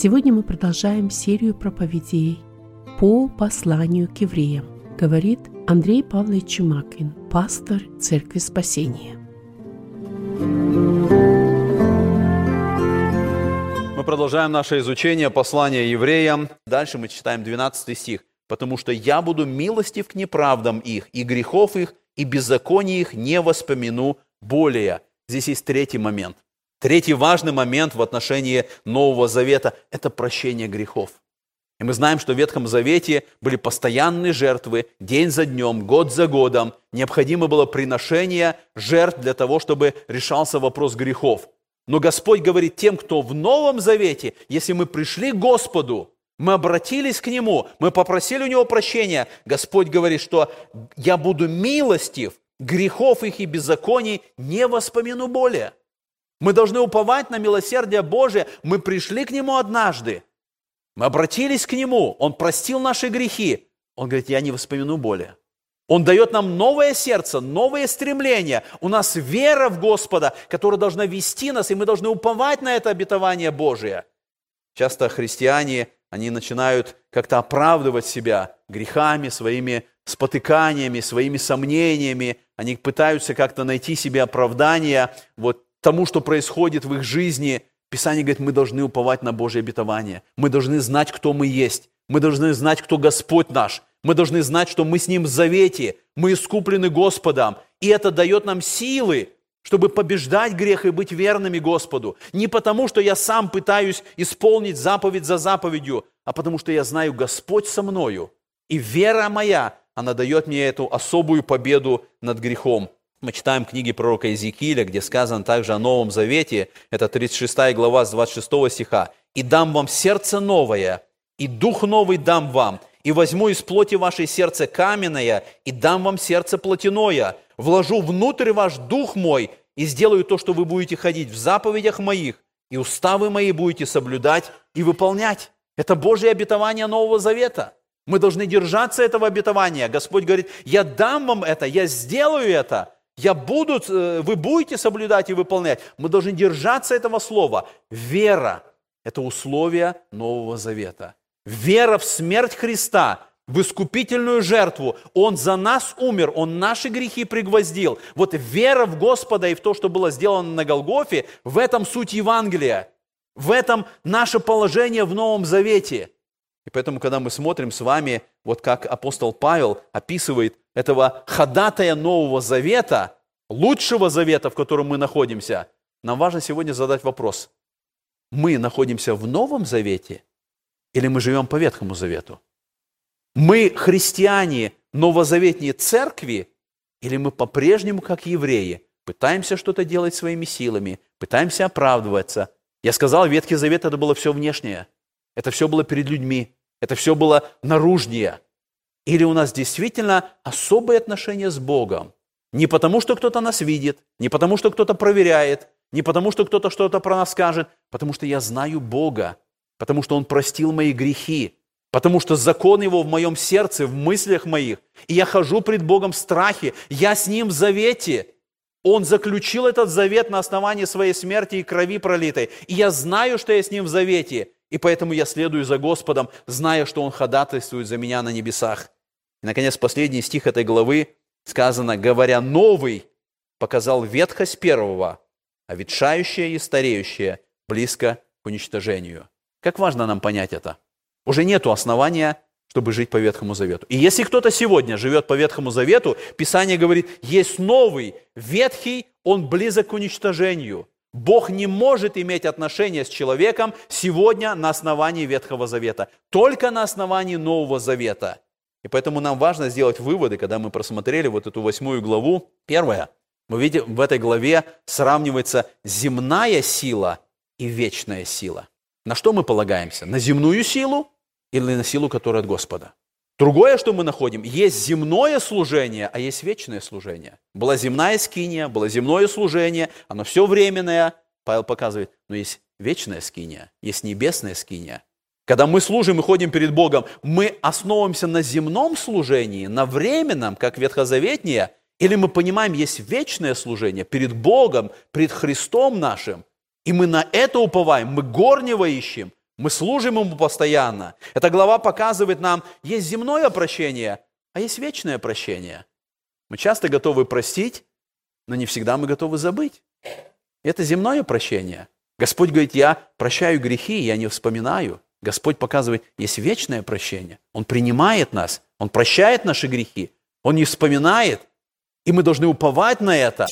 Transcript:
Сегодня мы продолжаем серию проповедей по посланию к евреям, говорит Андрей Павлович Чумакин, пастор Церкви Спасения. Мы продолжаем наше изучение послания евреям. Дальше мы читаем 12 стих. «Потому что я буду милостив к неправдам их, и грехов их, и беззаконий их не воспомяну более». Здесь есть третий момент. Третий важный момент в отношении Нового Завета – это прощение грехов. И мы знаем, что в Ветхом Завете были постоянные жертвы, день за днем, год за годом. Необходимо было приношение жертв для того, чтобы решался вопрос грехов. Но Господь говорит тем, кто в Новом Завете, если мы пришли к Господу, мы обратились к Нему, мы попросили у Него прощения, Господь говорит, что я буду милостив, грехов их и беззаконий не воспомяну более. Мы должны уповать на милосердие Божие. Мы пришли к Нему однажды. Мы обратились к Нему. Он простил наши грехи. Он говорит, я не воспомяну более. Он дает нам новое сердце, новые стремления. У нас вера в Господа, которая должна вести нас, и мы должны уповать на это обетование Божие. Часто христиане, они начинают как-то оправдывать себя грехами, своими спотыканиями, своими сомнениями. Они пытаются как-то найти себе оправдание. Вот тому, что происходит в их жизни, Писание говорит, мы должны уповать на Божье обетование. Мы должны знать, кто мы есть. Мы должны знать, кто Господь наш. Мы должны знать, что мы с Ним в завете. Мы искуплены Господом. И это дает нам силы, чтобы побеждать грех и быть верными Господу. Не потому, что я сам пытаюсь исполнить заповедь за заповедью, а потому что я знаю, Господь со мною. И вера моя, она дает мне эту особую победу над грехом. Мы читаем книги пророка Иезекииля, где сказано также о Новом Завете, это 36 глава с 26 стиха. «И дам вам сердце новое, и дух новый дам вам, и возьму из плоти вашей сердце каменное, и дам вам сердце плотяное, вложу внутрь ваш дух мой, и сделаю то, что вы будете ходить в заповедях моих, и уставы мои будете соблюдать и выполнять». Это Божье обетование Нового Завета. Мы должны держаться этого обетования. Господь говорит, я дам вам это, я сделаю это, я буду, э, вы будете соблюдать и выполнять. Мы должны держаться этого слова. Вера – это условие Нового Завета. Вера в смерть Христа, в искупительную жертву. Он за нас умер, Он наши грехи пригвоздил. Вот вера в Господа и в то, что было сделано на Голгофе, в этом суть Евангелия. В этом наше положение в Новом Завете. И поэтому, когда мы смотрим с вами, вот как апостол Павел описывает этого ходатая Нового Завета, лучшего завета, в котором мы находимся, нам важно сегодня задать вопрос. Мы находимся в Новом Завете или мы живем по Ветхому Завету? Мы христиане новозаветней церкви или мы по-прежнему, как евреи, пытаемся что-то делать своими силами, пытаемся оправдываться? Я сказал, Ветхий Завет это было все внешнее. Это все было перед людьми. Это все было наружнее. Или у нас действительно особые отношения с Богом. Не потому, что кто-то нас видит, не потому, что кто-то проверяет, не потому, что кто-то что-то про нас скажет, потому что я знаю Бога, потому что Он простил мои грехи, потому что закон Его в моем сердце, в мыслях моих, и я хожу пред Богом в страхе, я с Ним в завете. Он заключил этот завет на основании своей смерти и крови пролитой, и я знаю, что я с Ним в завете, и поэтому я следую за Господом, зная, что Он ходатайствует за меня на небесах. И, наконец, последний стих этой главы сказано, говоря «новый», показал ветхость первого, а ветшающее и стареющее близко к уничтожению. Как важно нам понять это. Уже нет основания, чтобы жить по Ветхому Завету. И если кто-то сегодня живет по Ветхому Завету, Писание говорит, есть новый, ветхий, он близок к уничтожению. Бог не может иметь отношения с человеком сегодня на основании Ветхого Завета, только на основании Нового Завета – и поэтому нам важно сделать выводы, когда мы просмотрели вот эту восьмую главу. Первое, мы видим, в этой главе сравнивается земная сила и вечная сила. На что мы полагаемся? На земную силу или на силу, которая от Господа? Другое, что мы находим, есть земное служение, а есть вечное служение. Была земная скиния, было земное служение, оно все временное. Павел показывает, но есть вечная скиния, есть небесная скиния. Когда мы служим и ходим перед Богом, мы основываемся на земном служении, на временном, как ветхозаветнее, или мы понимаем, есть вечное служение перед Богом, перед Христом нашим, и мы на это уповаем, мы горнего ищем, Мы служим Ему постоянно. Эта глава показывает нам, есть земное прощение, а есть вечное прощение. Мы часто готовы простить, но не всегда мы готовы забыть. Это земное прощение. Господь говорит, я прощаю грехи, я не вспоминаю. Господь показывает, есть вечное прощение. Он принимает нас, Он прощает наши грехи, Он не вспоминает, и мы должны уповать на это.